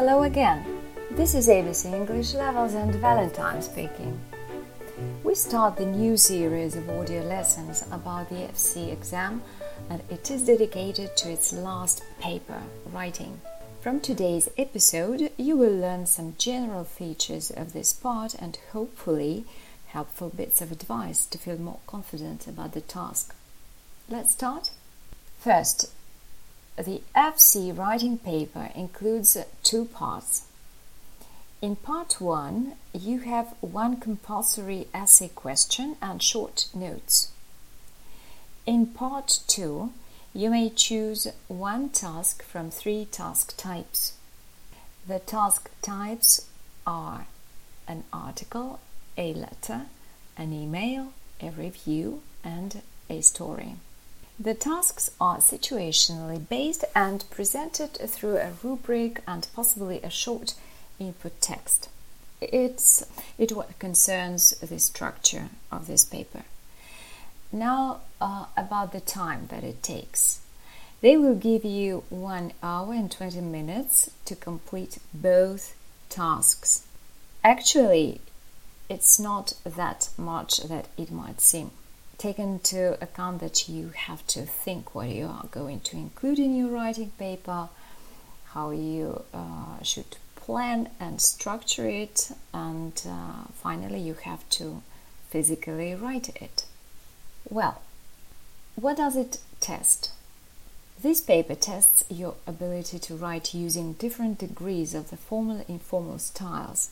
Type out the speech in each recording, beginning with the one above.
Hello again. This is ABC English Levels and Valentine speaking. We start the new series of audio lessons about the FCE exam, and it is dedicated to its last paper, writing. From today's episode, you will learn some general features of this part and hopefully helpful bits of advice to feel more confident about the task. Let's start. First, the FCE writing paper includes two parts. In part 1, you have one compulsory essay question and short notes. In part 2, you may choose one task from three task types. The task types are an article, a letter, an email, a review, and a story. The tasks are situationally based and presented through a rubric and possibly a short input text. It's it what concerns the structure of this paper. Now uh, about the time that it takes. They will give you one hour and 20 minutes to complete both tasks. Actually, it's not that much that it might seem take into account that you have to think what you are going to include in your writing paper, how you uh, should plan and structure it, and uh, finally, you have to physically write it. Well, what does it test? This paper tests your ability to write using different degrees of the formal informal styles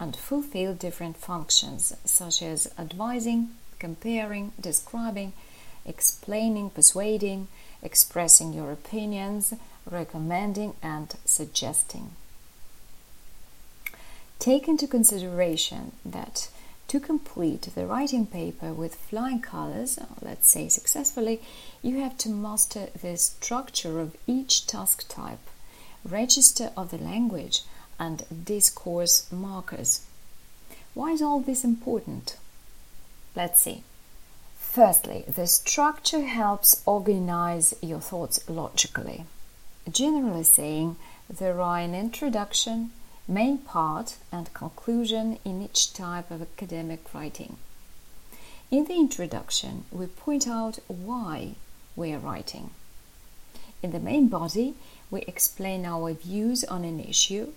and fulfill different functions such as advising, comparing, describing, explaining, persuading, expressing your opinions, recommending, and suggesting. Take into consideration that to complete the writing paper with flying colors, let's say successfully, you have to master the structure of each task type, register of the language, and discourse markers. Why is all this important? Let's see. Firstly, the structure helps organize your thoughts logically. Generally saying, there are an introduction, main part, and conclusion in each type of academic writing. In the introduction, we point out why we are writing. In the main body, we explain our views on an issue,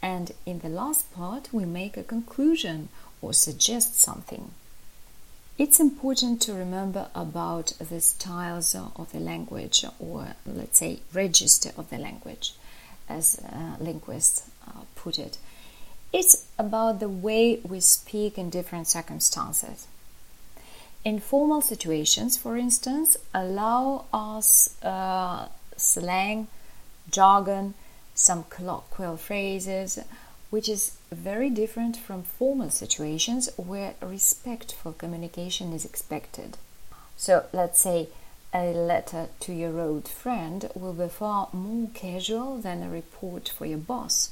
and in the last part, we make a conclusion or suggest something. It's important to remember about the styles of the language, or let's say, register of the language, as uh, linguists uh, put it. It's about the way we speak in different circumstances. Informal situations, for instance, allow us uh, slang, jargon, some colloquial phrases, which is very different from formal situations where respectful communication is expected. So, let's say a letter to your old friend will be far more casual than a report for your boss.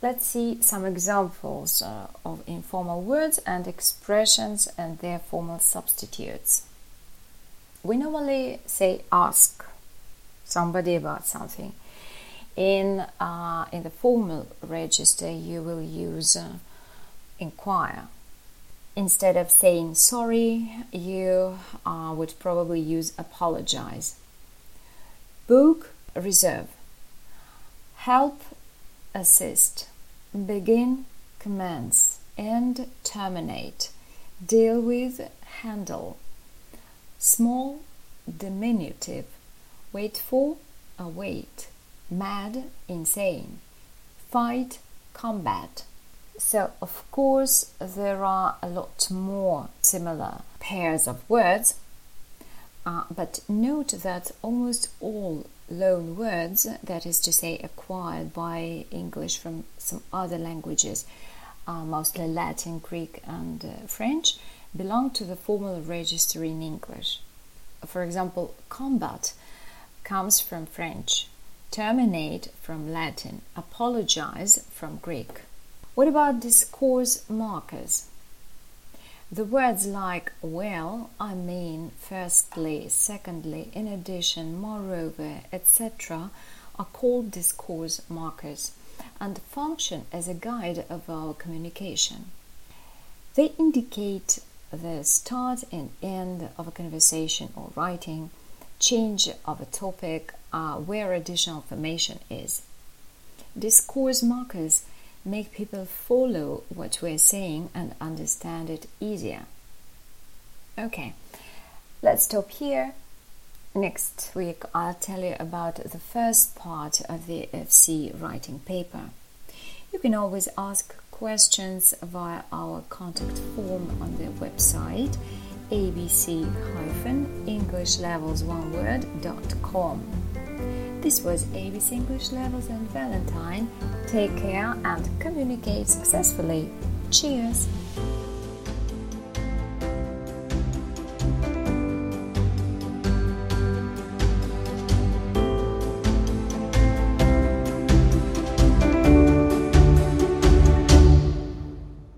Let's see some examples uh, of informal words and expressions and their formal substitutes. We normally say ask somebody about something in, uh, in the formal register, you will use uh, inquire. Instead of saying sorry, you uh, would probably use apologize. Book, reserve. Help, assist. Begin, commence. End, terminate. Deal with, handle. Small, diminutive. Wait for, await mad, insane, fight, combat. So, of course, there are a lot more similar pairs of words, uh, but note that almost all loan words, that is to say, acquired by English from some other languages, uh, mostly Latin, Greek, and uh, French, belong to the formal register in English. For example, combat comes from French, terminate from Latin, apologize from Greek. What about discourse markers? The words like well, I mean, firstly, secondly, in addition, moreover, etc., are called discourse markers. and function as a guide of our communication. They indicate the start and end of a conversation or writing, change of a topic, uh, where additional information is. Discourse markers make people follow what we're saying and understand it easier. Okay, let's stop here. Next week, I'll tell you about the first part of the FCE writing paper. You can always ask questions via our contact form on the website abc-englishlevels1word.com. This was ABC English Levels and Valentine. Take care and communicate successfully. Cheers!